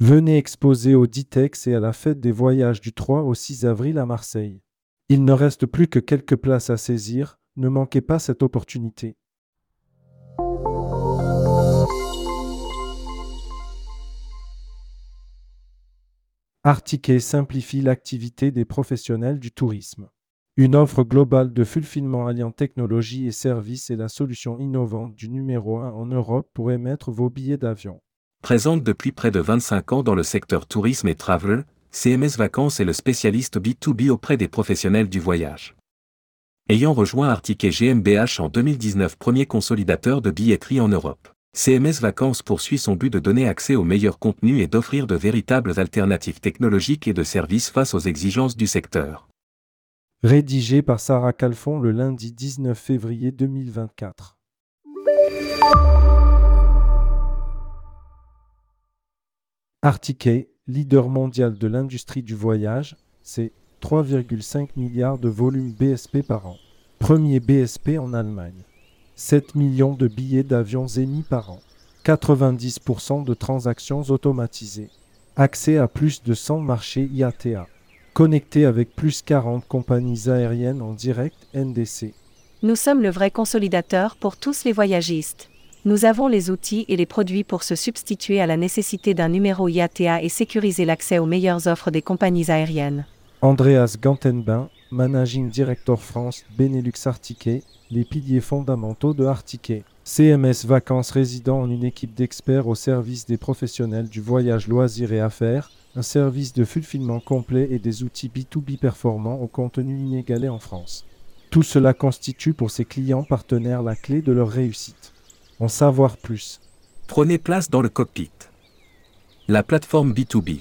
Venez exposer au Ditex et à la fête des voyages du 3 au 6 avril à Marseille. Il ne reste plus que quelques places à saisir, ne manquez pas cette opportunité. Artiquet simplifie l'activité des professionnels du tourisme. Une offre globale de fulfillement alliant technologie et services est la solution innovante du numéro 1 en Europe pour émettre vos billets d'avion. Présente depuis près de 25 ans dans le secteur tourisme et travel, CMS Vacances est le spécialiste B2B auprès des professionnels du voyage. Ayant rejoint Artiquet GmbH en 2019 premier consolidateur de billetterie en Europe. CMS Vacances poursuit son but de donner accès aux meilleurs contenus et d'offrir de véritables alternatives technologiques et de services face aux exigences du secteur. Rédigé par Sarah Calfon le lundi 19 février 2024. Artiquet, leader mondial de l'industrie du voyage, c'est 3,5 milliards de volume BSP par an. Premier BSP en Allemagne. 7 millions de billets d'avions émis par an. 90% de transactions automatisées. Accès à plus de 100 marchés IATA. Connecté avec plus 40 compagnies aériennes en direct NDC. Nous sommes le vrai consolidateur pour tous les voyagistes. Nous avons les outils et les produits pour se substituer à la nécessité d'un numéro IATA et sécuriser l'accès aux meilleures offres des compagnies aériennes. Andreas Gantenbain, Managing Director France Benelux Artiquet, les piliers fondamentaux de Artiquet. CMS Vacances résidant en une équipe d'experts au service des professionnels du voyage loisirs et affaires, un service de fulfillement complet et des outils B2B performants au contenu inégalé en France. Tout cela constitue pour ses clients partenaires la clé de leur réussite. En savoir plus. Prenez place dans le cockpit. La plateforme B2B.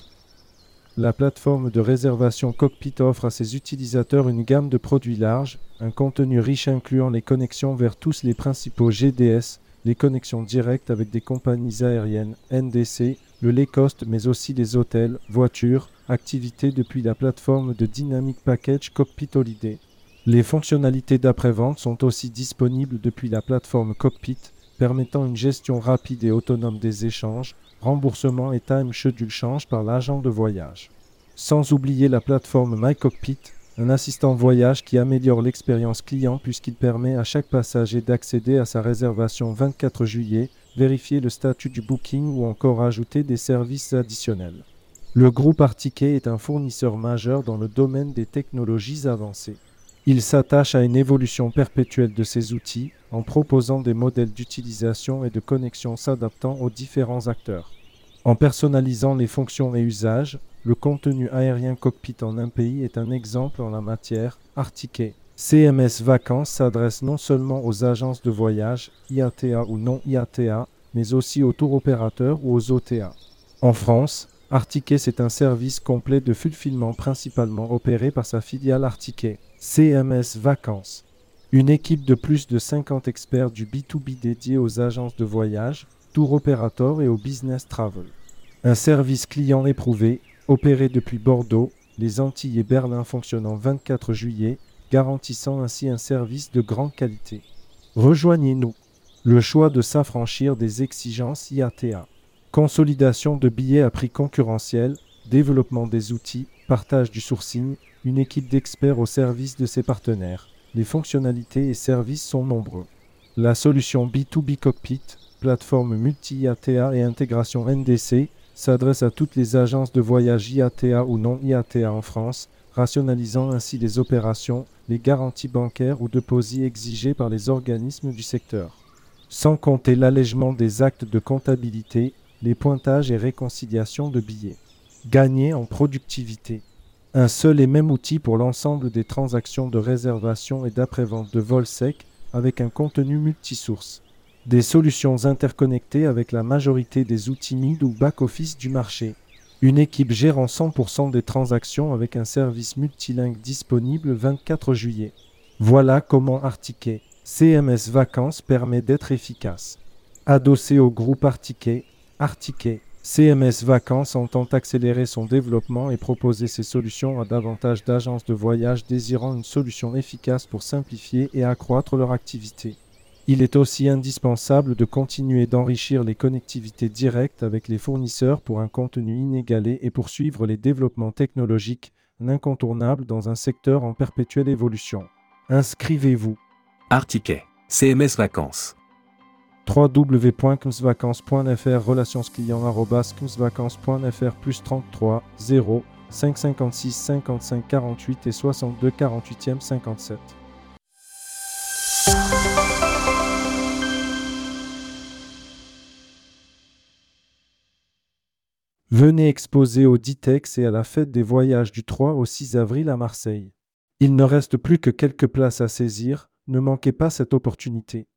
La plateforme de réservation Cockpit offre à ses utilisateurs une gamme de produits larges, un contenu riche incluant les connexions vers tous les principaux GDS, les connexions directes avec des compagnies aériennes, NDC, le Lay Cost, mais aussi les hôtels, voitures, activités depuis la plateforme de Dynamic Package Cockpit Holiday. Les fonctionnalités d'après-vente sont aussi disponibles depuis la plateforme Cockpit, permettant une gestion rapide et autonome des échanges, remboursement et time schedule change par l'agent de voyage. Sans oublier la plateforme MyCockpit, un assistant voyage qui améliore l'expérience client puisqu'il permet à chaque passager d'accéder à sa réservation 24 juillet, vérifier le statut du booking ou encore ajouter des services additionnels. Le groupe Artiquet est un fournisseur majeur dans le domaine des technologies avancées. Il s'attache à une évolution perpétuelle de ses outils en proposant des modèles d'utilisation et de connexion s'adaptant aux différents acteurs. En personnalisant les fonctions et usages, le contenu aérien cockpit en un pays est un exemple en la matière. Artiquet. CMS Vacances s'adresse non seulement aux agences de voyage, IATA ou non IATA, mais aussi aux tour opérateurs ou aux OTA. En France, Artiquet c'est un service complet de fulfillement principalement opéré par sa filiale Artiquet. CMS Vacances. Une équipe de plus de 50 experts du B2B dédié aux agences de voyage, tour opérateurs et au business travel. Un service client éprouvé, opéré depuis Bordeaux, les Antilles et Berlin fonctionnant 24 juillet, garantissant ainsi un service de grande qualité. Rejoignez-nous. Le choix de s'affranchir des exigences IATA. Consolidation de billets à prix concurrentiel, développement des outils, partage du sourcing, une équipe d'experts au service de ses partenaires. Les fonctionnalités et services sont nombreux. La solution B2B Cockpit, plateforme multi-IATA et intégration NDC, s'adresse à toutes les agences de voyage IATA ou non IATA en France, rationalisant ainsi les opérations, les garanties bancaires ou deposits exigées par les organismes du secteur. Sans compter l'allègement des actes de comptabilité, les pointages et réconciliations de billets. Gagner en productivité. Un seul et même outil pour l'ensemble des transactions de réservation et d'après-vente de vol sec avec un contenu multisource. Des solutions interconnectées avec la majorité des outils mid ou back-office du marché. Une équipe gérant 100% des transactions avec un service multilingue disponible 24 juillet. Voilà comment Artiquet CMS Vacances permet d'être efficace. Adossé au groupe Artiquet, Artiquet CMS Vacances entend accélérer son développement et proposer ses solutions à davantage d'agences de voyage désirant une solution efficace pour simplifier et accroître leur activité. Il est aussi indispensable de continuer d'enrichir les connectivités directes avec les fournisseurs pour un contenu inégalé et poursuivre les développements technologiques incontournables dans un secteur en perpétuelle évolution. Inscrivez-vous. Artiquet. CMS Vacances. www.kmsvacances.fr relations clients.kmsvacances.fr plus 33 0 556 55 48 et 62 48e 57. Venez exposer au Ditex et à la fête des voyages du 3 au 6 avril à Marseille. Il ne reste plus que quelques places à saisir, ne manquez pas cette opportunité.